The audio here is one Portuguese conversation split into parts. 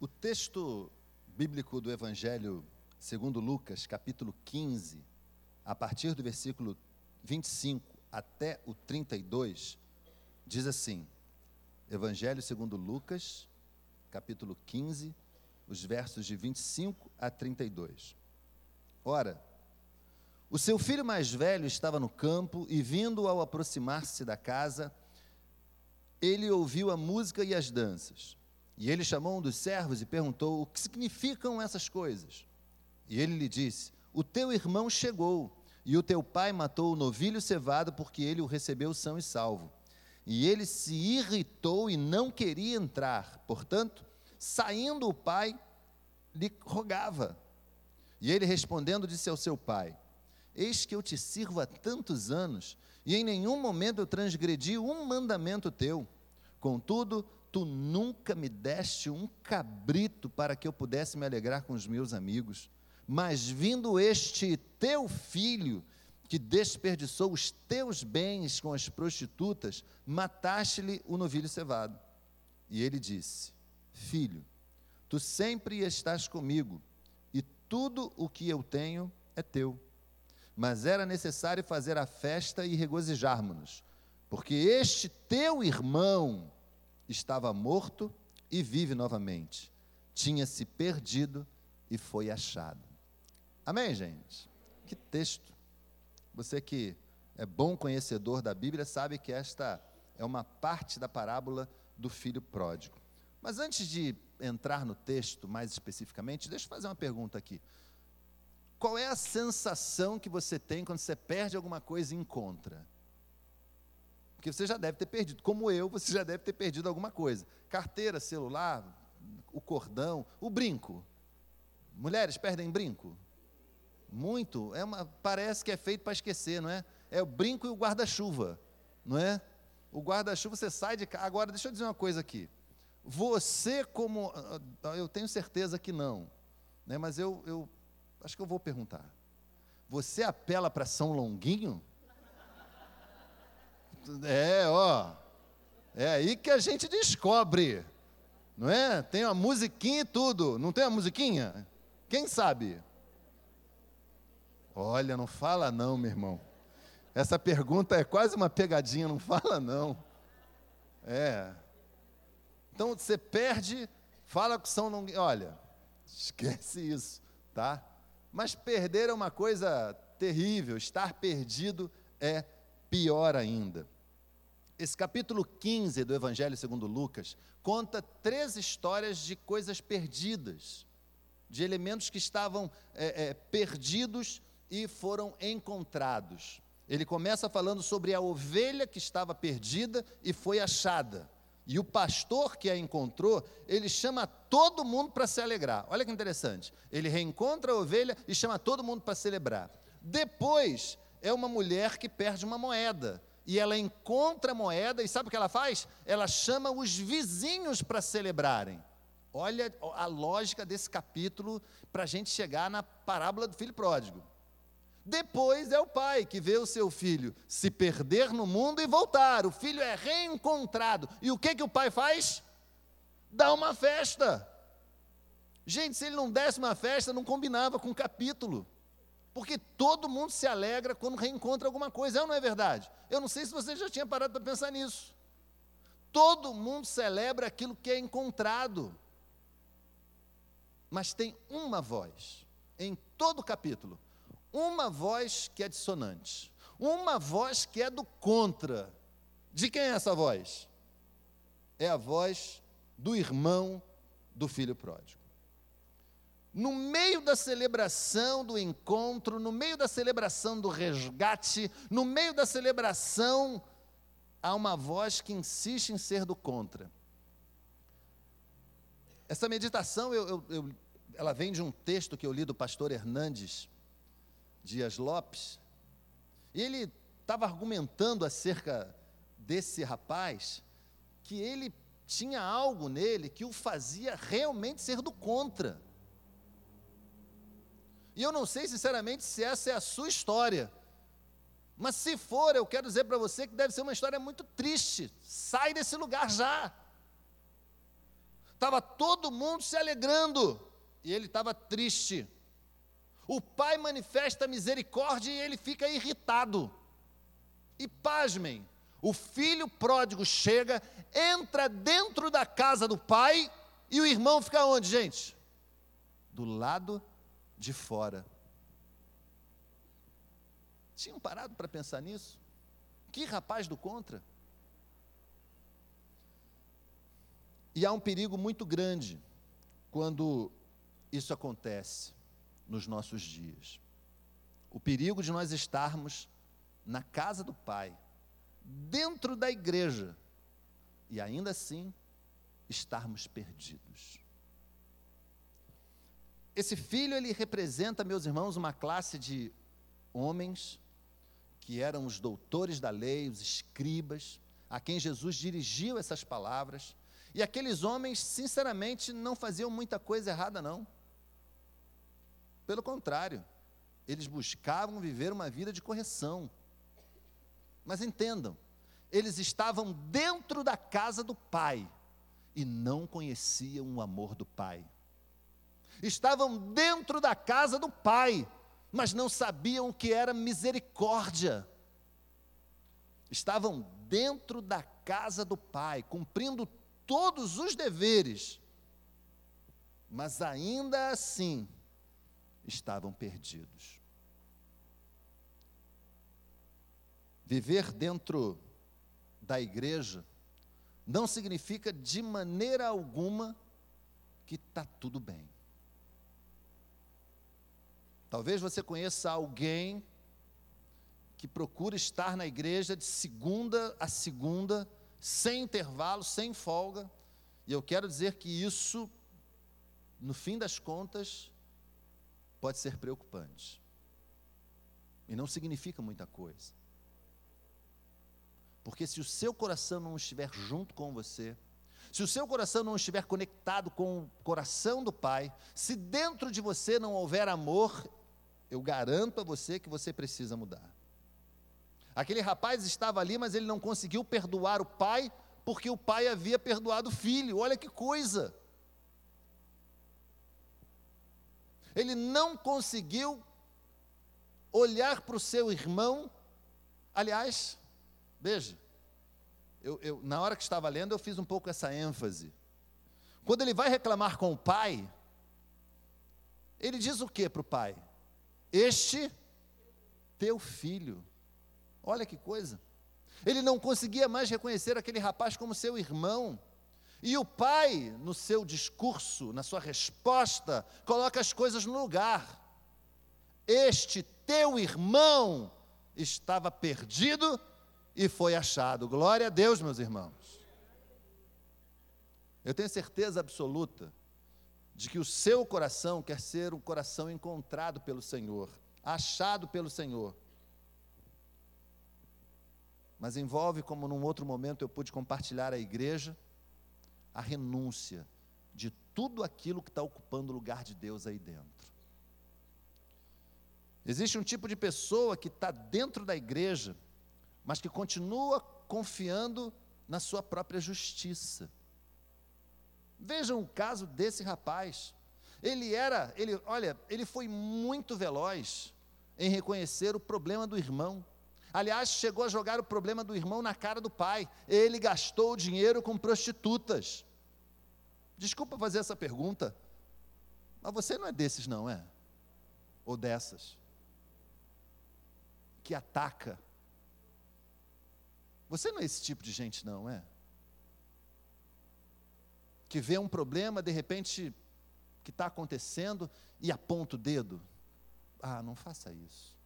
O texto bíblico do Evangelho segundo Lucas, capítulo 15, a partir do versículo 25 até o 32, diz assim: Evangelho segundo Lucas, capítulo 15, os versos de 25 a 32. Ora, o seu filho mais velho estava no campo e, vindo ao aproximar-se da casa, ele ouviu a música e as danças. E ele chamou um dos servos e perguntou: O que significam essas coisas? E ele lhe disse: O teu irmão chegou, e o teu pai matou o novilho cevado, porque ele o recebeu são e salvo. E ele se irritou e não queria entrar. Portanto, saindo o pai, lhe rogava. E ele respondendo disse ao seu pai: Eis que eu te sirvo há tantos anos, e em nenhum momento eu transgredi um mandamento teu. Contudo, tu nunca me deste um cabrito para que eu pudesse me alegrar com os meus amigos. Mas vindo este teu filho, que desperdiçou os teus bens com as prostitutas, mataste-lhe o novilho cevado. E ele disse: Filho, tu sempre estás comigo, e tudo o que eu tenho é teu. Mas era necessário fazer a festa e regozijarmos-nos, porque este teu irmão estava morto e vive novamente, tinha se perdido e foi achado. Amém, gente? Que texto. Você que é bom conhecedor da Bíblia sabe que esta é uma parte da parábola do filho pródigo. Mas antes de entrar no texto mais especificamente, deixa eu fazer uma pergunta aqui. Qual é a sensação que você tem quando você perde alguma coisa e encontra? Porque você já deve ter perdido, como eu, você já deve ter perdido alguma coisa. Carteira, celular, o cordão, o brinco. Mulheres perdem brinco? Muito. É uma, parece que é feito para esquecer, não é? É o brinco e o guarda-chuva, não é? O guarda-chuva você sai de casa. Agora, deixa eu dizer uma coisa aqui. Você, como. Ah, eu tenho certeza que não, né? mas eu, eu acho que eu vou perguntar. Você apela para São Longuinho? É, ó. É aí que a gente descobre, não é? Tem uma musiquinha e tudo. Não tem uma musiquinha? Quem sabe? Olha, não fala não, meu irmão. Essa pergunta é quase uma pegadinha, não fala não. É. Então você perde, fala com São Longuinho. Olha, esquece isso, tá? Mas perder é uma coisa terrível, estar perdido é pior ainda. Esse capítulo 15 do Evangelho segundo Lucas conta três histórias de coisas perdidas, de elementos que estavam é, é, perdidos e foram encontrados. Ele começa falando sobre a ovelha que estava perdida e foi achada. E o pastor que a encontrou, ele chama todo mundo para se alegrar. Olha que interessante. Ele reencontra a ovelha e chama todo mundo para celebrar. Depois, é uma mulher que perde uma moeda. E ela encontra a moeda e sabe o que ela faz? Ela chama os vizinhos para celebrarem. Olha a lógica desse capítulo para a gente chegar na parábola do filho pródigo. Depois é o pai que vê o seu filho se perder no mundo e voltar. O filho é reencontrado. E o que, que o pai faz? Dá uma festa. Gente, se ele não desse uma festa, não combinava com o capítulo. Porque todo mundo se alegra quando reencontra alguma coisa, é ou não é verdade? Eu não sei se você já tinha parado para pensar nisso. Todo mundo celebra aquilo que é encontrado. Mas tem uma voz em todo o capítulo uma voz que é dissonante, uma voz que é do contra. De quem é essa voz? É a voz do irmão do filho pródigo. No meio da celebração do encontro, no meio da celebração do resgate, no meio da celebração, há uma voz que insiste em ser do contra. Essa meditação, eu, eu, eu, ela vem de um texto que eu li do pastor Hernandes, Dias Lopes, e ele estava argumentando acerca desse rapaz, que ele tinha algo nele que o fazia realmente ser do contra. E eu não sei sinceramente se essa é a sua história. Mas se for, eu quero dizer para você que deve ser uma história muito triste. Sai desse lugar já. Estava todo mundo se alegrando e ele estava triste. O pai manifesta misericórdia e ele fica irritado. E pasmem, o filho pródigo chega, entra dentro da casa do pai e o irmão fica onde, gente? Do lado de fora. Tinham parado para pensar nisso? Que rapaz do contra. E há um perigo muito grande quando isso acontece nos nossos dias. O perigo de nós estarmos na casa do Pai, dentro da igreja, e ainda assim estarmos perdidos. Esse filho, ele representa, meus irmãos, uma classe de homens que eram os doutores da lei, os escribas, a quem Jesus dirigiu essas palavras, e aqueles homens, sinceramente, não faziam muita coisa errada, não. Pelo contrário, eles buscavam viver uma vida de correção. Mas entendam, eles estavam dentro da casa do Pai e não conheciam o amor do Pai. Estavam dentro da casa do Pai, mas não sabiam o que era misericórdia. Estavam dentro da casa do Pai, cumprindo todos os deveres, mas ainda assim estavam perdidos. Viver dentro da igreja não significa de maneira alguma que está tudo bem. Talvez você conheça alguém que procura estar na igreja de segunda a segunda sem intervalo, sem folga. E eu quero dizer que isso, no fim das contas, pode ser preocupante. E não significa muita coisa. Porque se o seu coração não estiver junto com você, se o seu coração não estiver conectado com o coração do Pai, se dentro de você não houver amor, eu garanto a você que você precisa mudar. Aquele rapaz estava ali, mas ele não conseguiu perdoar o pai, porque o pai havia perdoado o filho. Olha que coisa! Ele não conseguiu olhar para o seu irmão. Aliás, veja, eu, eu, na hora que estava lendo, eu fiz um pouco essa ênfase. Quando ele vai reclamar com o pai, ele diz o que para o pai? Este teu filho Olha que coisa. Ele não conseguia mais reconhecer aquele rapaz como seu irmão. E o pai, no seu discurso, na sua resposta, coloca as coisas no lugar. Este teu irmão estava perdido e foi achado. Glória a Deus, meus irmãos. Eu tenho certeza absoluta de que o seu coração quer ser um coração encontrado pelo Senhor, achado pelo Senhor mas envolve, como num outro momento eu pude compartilhar à igreja, a renúncia de tudo aquilo que está ocupando o lugar de Deus aí dentro. Existe um tipo de pessoa que está dentro da igreja, mas que continua confiando na sua própria justiça. Vejam o caso desse rapaz. Ele era, ele, olha, ele foi muito veloz em reconhecer o problema do irmão. Aliás, chegou a jogar o problema do irmão na cara do pai. Ele gastou o dinheiro com prostitutas. Desculpa fazer essa pergunta, mas você não é desses, não é? Ou dessas? Que ataca. Você não é esse tipo de gente, não é? Que vê um problema, de repente, que está acontecendo e aponta o dedo. Ah, não faça isso.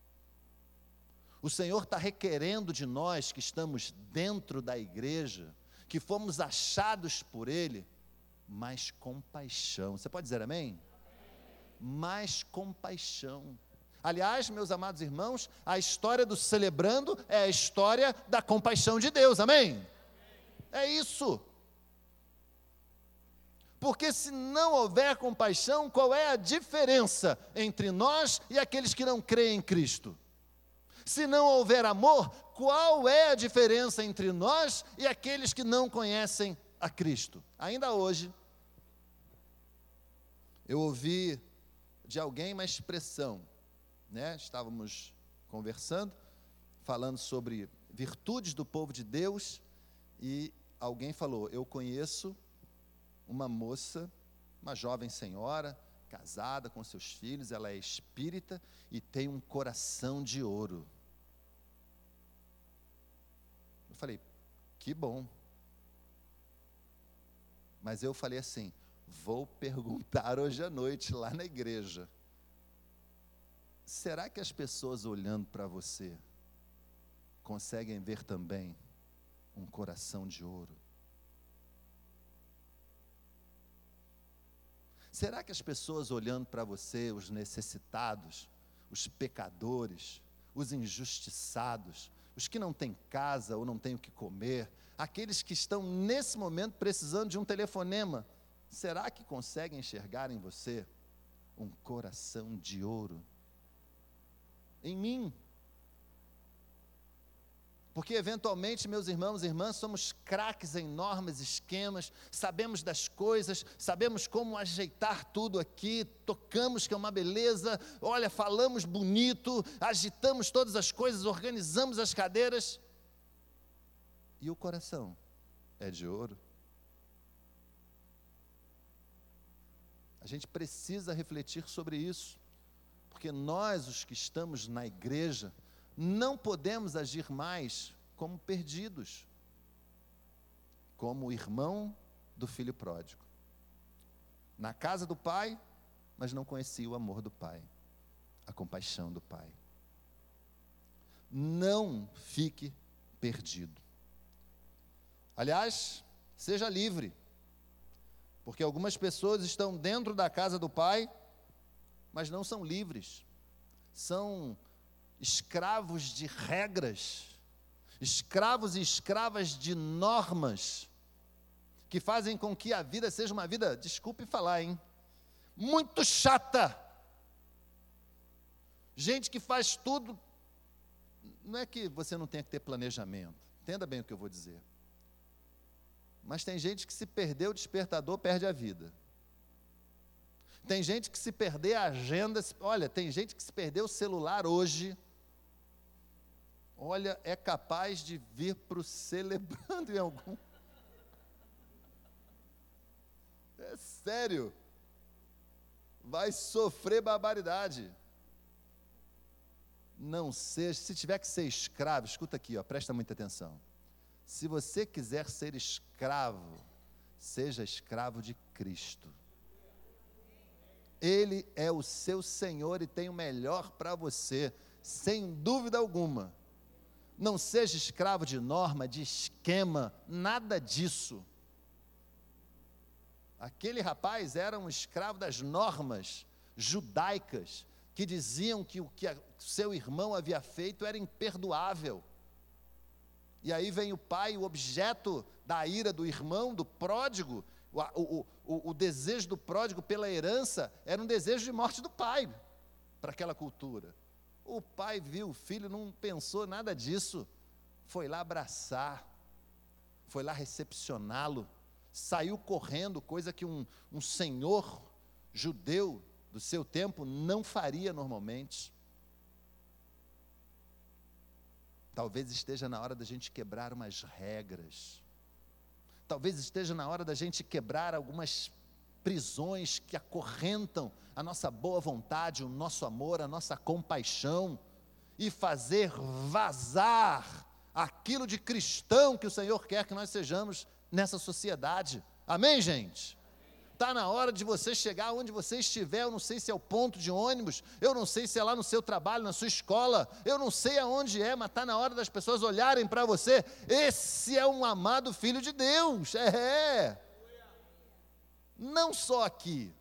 O Senhor está requerendo de nós que estamos dentro da igreja, que fomos achados por Ele, mais compaixão. Você pode dizer amém? Mais compaixão. Aliás, meus amados irmãos, a história do celebrando é a história da compaixão de Deus, amém? É isso. Porque se não houver compaixão, qual é a diferença entre nós e aqueles que não creem em Cristo? Se não houver amor, qual é a diferença entre nós e aqueles que não conhecem a Cristo? Ainda hoje, eu ouvi de alguém uma expressão, né? Estávamos conversando, falando sobre virtudes do povo de Deus, e alguém falou: Eu conheço uma moça, uma jovem senhora, casada com seus filhos, ela é espírita e tem um coração de ouro. Eu falei: Que bom. Mas eu falei assim: Vou perguntar hoje à noite lá na igreja. Será que as pessoas olhando para você conseguem ver também um coração de ouro? Será que as pessoas olhando para você, os necessitados, os pecadores, os injustiçados, os que não têm casa ou não têm o que comer, aqueles que estão nesse momento precisando de um telefonema, será que conseguem enxergar em você um coração de ouro? Em mim, porque, eventualmente, meus irmãos e irmãs, somos craques em normas, esquemas, sabemos das coisas, sabemos como ajeitar tudo aqui, tocamos que é uma beleza, olha, falamos bonito, agitamos todas as coisas, organizamos as cadeiras. E o coração é de ouro. A gente precisa refletir sobre isso, porque nós, os que estamos na igreja, não podemos agir mais como perdidos, como o irmão do filho pródigo. Na casa do pai, mas não conhecia o amor do pai, a compaixão do pai. Não fique perdido. Aliás, seja livre, porque algumas pessoas estão dentro da casa do pai, mas não são livres, são escravos de regras, escravos e escravas de normas, que fazem com que a vida seja uma vida, desculpe falar, hein, muito chata. Gente que faz tudo, não é que você não tenha que ter planejamento, entenda bem o que eu vou dizer. Mas tem gente que se perder o despertador, perde a vida. Tem gente que se perder a agenda, olha, tem gente que se perder o celular hoje, olha, é capaz de vir para o celebrando em algum. É sério. Vai sofrer barbaridade. Não seja, se tiver que ser escravo, escuta aqui, ó, presta muita atenção. Se você quiser ser escravo, seja escravo de Cristo. Ele é o seu Senhor e tem o melhor para você, sem dúvida alguma. Não seja escravo de norma, de esquema, nada disso. Aquele rapaz era um escravo das normas judaicas, que diziam que o que seu irmão havia feito era imperdoável. E aí vem o pai, o objeto da ira do irmão, do pródigo, o, o, o, desejo do pródigo pela herança era um desejo de morte do pai para aquela cultura. O pai viu o filho, não pensou nada disso. Foi lá abraçar, foi lá recepcioná-lo, saiu correndo, coisa que um, um senhor judeu do seu tempo não faria normalmente. Talvez esteja na hora da gente quebrar umas regras. Talvez esteja na hora da gente quebrar algumas prisões que acorrentam a nossa boa vontade, o nosso amor, a nossa compaixão e fazer vazar aquilo de cristão que o Senhor quer que nós sejamos nessa sociedade. Amém, gente? Está na hora de você chegar onde você estiver. Eu não sei se é o ponto de ônibus, eu não sei se é lá no seu trabalho, na sua escola, eu não sei aonde é, mas está na hora das pessoas olharem para você. Esse é um amado filho de Deus. É. Não só aqui.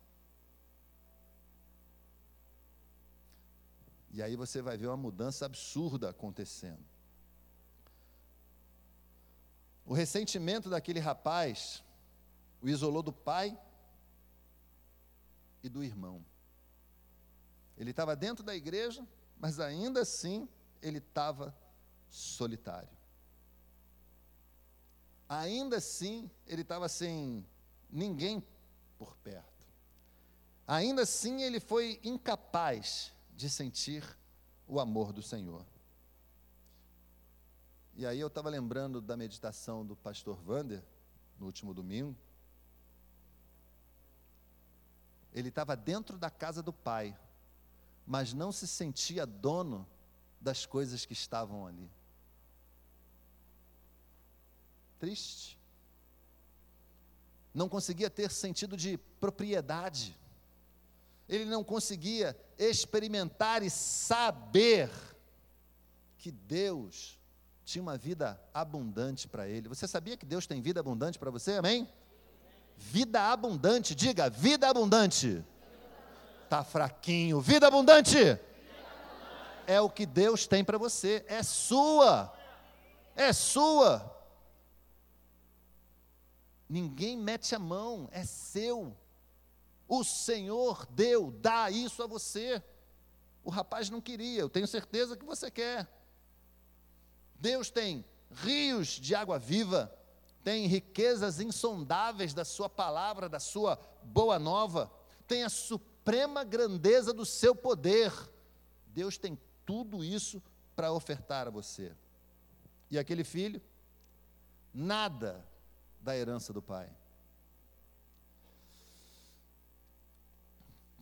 E aí você vai ver uma mudança absurda acontecendo. O ressentimento daquele rapaz o isolou do pai e do irmão. Ele estava dentro da igreja, mas ainda assim ele estava solitário. Ainda assim ele estava sem ninguém por perto. ainda assim ele foi incapaz de sentir o amor do Senhor. E aí eu estava lembrando da meditação do pastor Vander, no último domingo. Ele estava dentro da casa do pai, mas não se sentia dono das coisas que estavam ali. Triste. Não conseguia ter sentido de propriedade. Ele não conseguia experimentar e saber que Deus tinha uma vida abundante para ele. Você sabia que Deus tem vida abundante para você? Amém? Vida abundante, diga, vida abundante. Tá fraquinho, vida abundante. É o que Deus tem para você, é sua. É sua. Ninguém mete a mão, é seu. O Senhor deu, dá isso a você. O rapaz não queria, eu tenho certeza que você quer. Deus tem rios de água viva, tem riquezas insondáveis da Sua palavra, da Sua boa nova, tem a suprema grandeza do seu poder. Deus tem tudo isso para ofertar a você. E aquele filho, nada da herança do pai.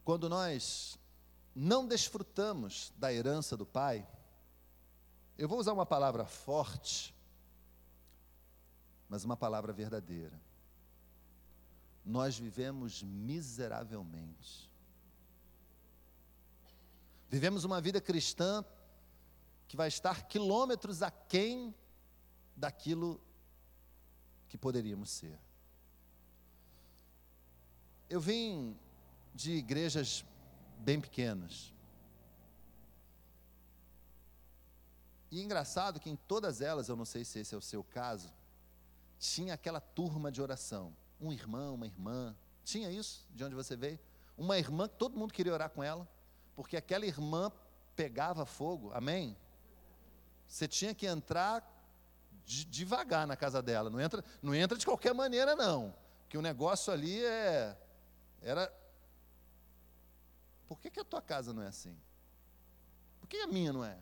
Quando nós não desfrutamos da herança do pai, eu vou usar uma palavra forte, mas uma palavra verdadeira. Nós vivemos miseravelmente. Vivemos uma vida cristã que vai estar quilômetros aquém daquilo que poderíamos ser. Eu vim de igrejas bem pequenas. E engraçado que em todas elas, eu não sei se esse é o seu caso, tinha aquela turma de oração. Um irmão, uma irmã. Tinha isso de onde você veio? Uma irmã que todo mundo queria orar com ela, porque aquela irmã pegava fogo, amém? Você tinha que entrar de, devagar na casa dela, não entra, não entra de qualquer maneira, não. Que o negócio ali é. Era. Por que, que a tua casa não é assim? Por que a minha não é?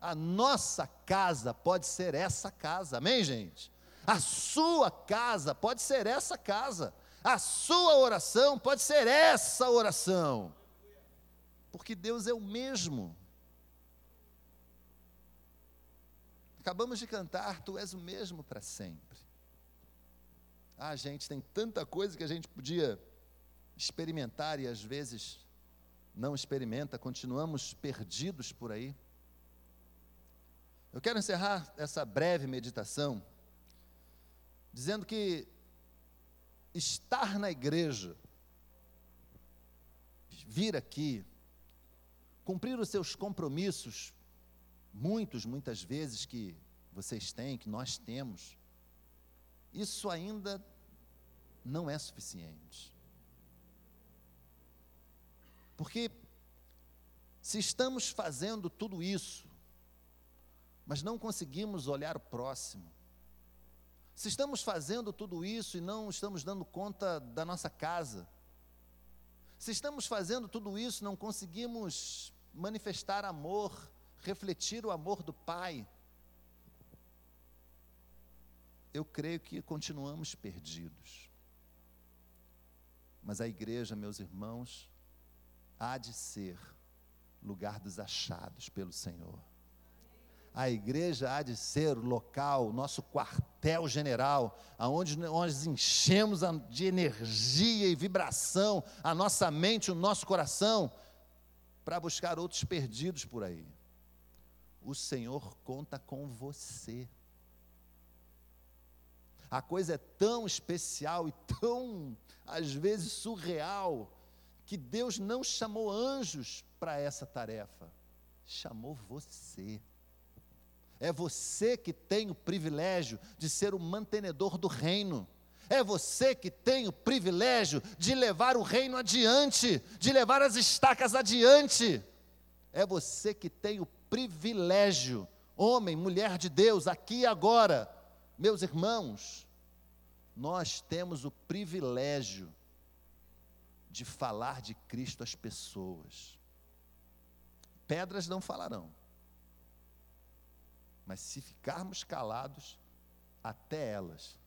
A nossa casa pode ser essa casa, amém, gente? A sua casa pode ser essa casa. A sua oração pode ser essa oração. Porque Deus é o mesmo. Acabamos de cantar, Tu és o mesmo para sempre. Ah, gente, tem tanta coisa que a gente podia experimentar e às vezes não experimenta, continuamos perdidos por aí. Eu quero encerrar essa breve meditação dizendo que estar na igreja, vir aqui, cumprir os seus compromissos, muitos, muitas vezes que vocês têm, que nós temos, isso ainda não é suficiente. Porque se estamos fazendo tudo isso, mas não conseguimos olhar o próximo. Se estamos fazendo tudo isso e não estamos dando conta da nossa casa, se estamos fazendo tudo isso, não conseguimos manifestar amor, refletir o amor do Pai, eu creio que continuamos perdidos. Mas a igreja, meus irmãos, há de ser lugar dos achados pelo Senhor a igreja há de ser o local, nosso quartel-general, aonde nós enchemos de energia e vibração a nossa mente, o nosso coração, para buscar outros perdidos por aí. O Senhor conta com você. A coisa é tão especial e tão, às vezes, surreal, que Deus não chamou anjos para essa tarefa, chamou você. É você que tem o privilégio de ser o mantenedor do reino. É você que tem o privilégio de levar o reino adiante, de levar as estacas adiante. É você que tem o privilégio, homem, mulher de Deus, aqui e agora, meus irmãos, nós temos o privilégio de falar de Cristo às pessoas. Pedras não falarão, mas se ficarmos calados, até elas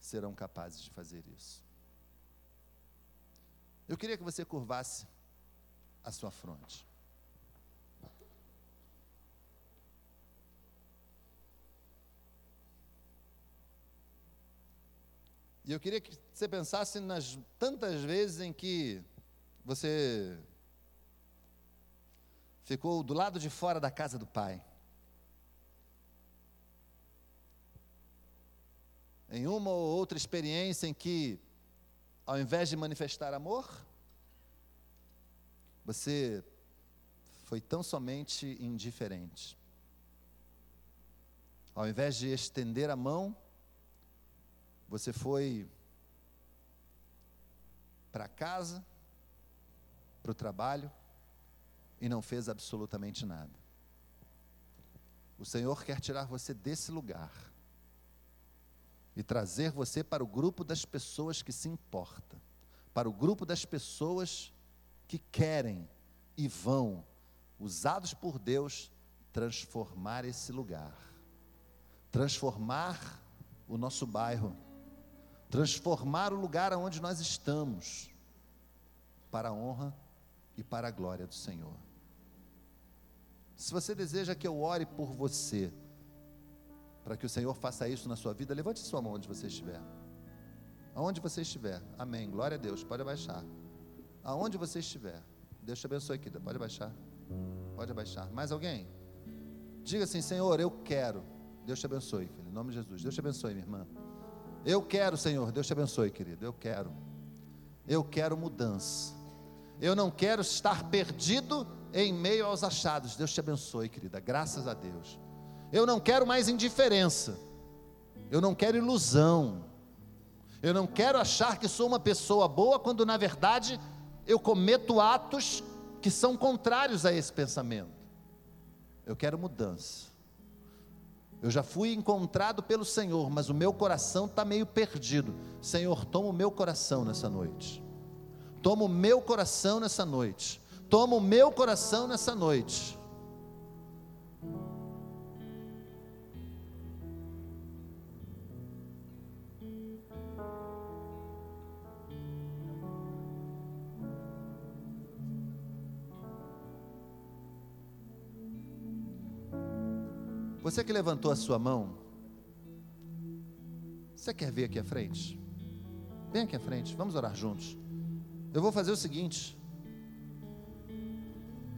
serão capazes de fazer isso. Eu queria que você curvasse a sua fronte. E eu queria que você pensasse nas tantas vezes em que você ficou do lado de fora da casa do Pai. Em uma ou outra experiência em que, ao invés de manifestar amor, você foi tão somente indiferente. Ao invés de estender a mão, você foi para casa, para o trabalho e não fez absolutamente nada. O Senhor quer tirar você desse lugar e trazer você para o grupo das pessoas que se importa, para o grupo das pessoas que querem e vão, usados por Deus, transformar esse lugar, transformar o nosso bairro transformar o lugar onde nós estamos para a honra e para a glória do Senhor. Se você deseja que eu ore por você, para que o Senhor faça isso na sua vida, levante sua mão onde você estiver. Aonde você estiver, amém. Glória a Deus, pode abaixar. Aonde você estiver, Deus te abençoe, querida, pode abaixar. Pode abaixar. Mais alguém? Diga assim, Senhor, eu quero. Deus te abençoe, filho, em nome de Jesus. Deus te abençoe, minha irmã. Eu quero, Senhor, Deus te abençoe, querido. Eu quero. Eu quero mudança. Eu não quero estar perdido em meio aos achados. Deus te abençoe, querida. Graças a Deus. Eu não quero mais indiferença. Eu não quero ilusão. Eu não quero achar que sou uma pessoa boa quando na verdade eu cometo atos que são contrários a esse pensamento. Eu quero mudança. Eu já fui encontrado pelo Senhor, mas o meu coração está meio perdido. Senhor, toma o meu coração nessa noite. Toma o meu coração nessa noite. Toma o meu coração nessa noite. Você que levantou a sua mão, você quer ver aqui à frente? Vem aqui à frente, vamos orar juntos. Eu vou fazer o seguinte: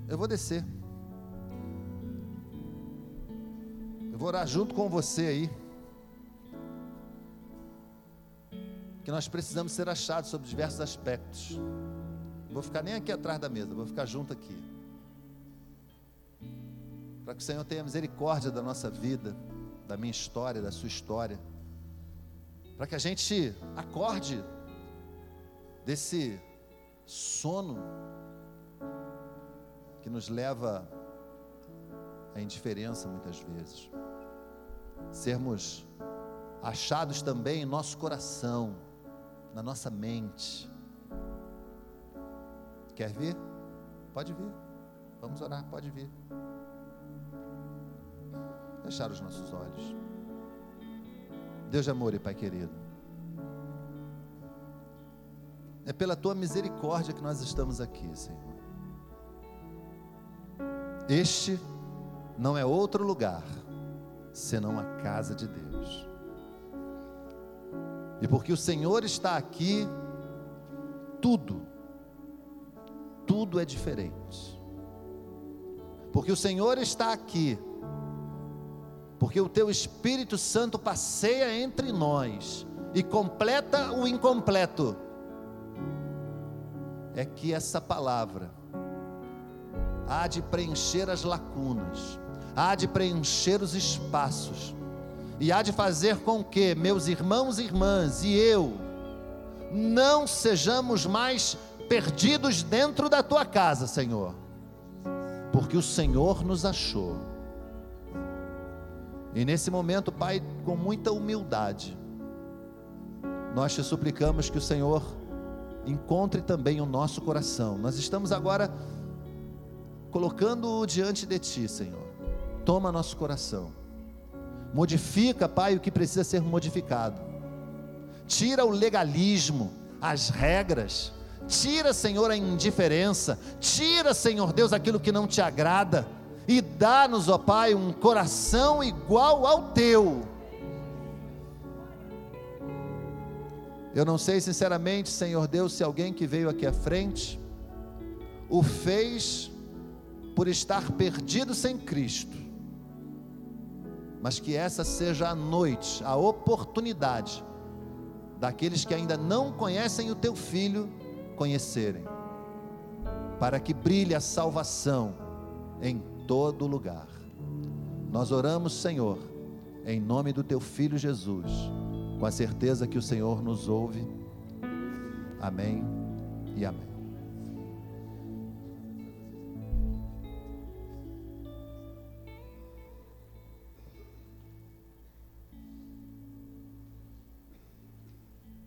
eu vou descer. Eu vou orar junto com você aí. Que nós precisamos ser achados sobre diversos aspectos. Não vou ficar nem aqui atrás da mesa, vou ficar junto aqui para que o Senhor tenha misericórdia da nossa vida, da minha história, da sua história, para que a gente acorde desse sono que nos leva à indiferença muitas vezes, sermos achados também em nosso coração, na nossa mente. Quer vir? Pode vir. Vamos orar, pode vir fechar os nossos olhos. Deus de amor e Pai querido, é pela tua misericórdia que nós estamos aqui, Senhor. Este não é outro lugar senão a casa de Deus. E porque o Senhor está aqui, tudo, tudo é diferente. Porque o Senhor está aqui, porque o teu Espírito Santo passeia entre nós e completa o incompleto. É que essa palavra há de preencher as lacunas, há de preencher os espaços, e há de fazer com que meus irmãos e irmãs e eu não sejamos mais perdidos dentro da tua casa, Senhor, porque o Senhor nos achou e nesse momento, Pai, com muita humildade, nós te suplicamos que o Senhor encontre também o nosso coração. Nós estamos agora colocando-o diante de Ti, Senhor. Toma nosso coração. Modifica, Pai, o que precisa ser modificado. Tira o legalismo, as regras. Tira, Senhor, a indiferença. Tira, Senhor Deus, aquilo que não te agrada. E dá-nos, ó Pai, um coração igual ao teu. Eu não sei sinceramente, Senhor Deus, se alguém que veio aqui à frente o fez por estar perdido sem Cristo, mas que essa seja a noite, a oportunidade daqueles que ainda não conhecem o teu filho conhecerem, para que brilhe a salvação em todo lugar. Nós oramos, Senhor, em nome do teu filho Jesus, com a certeza que o Senhor nos ouve. Amém e amém.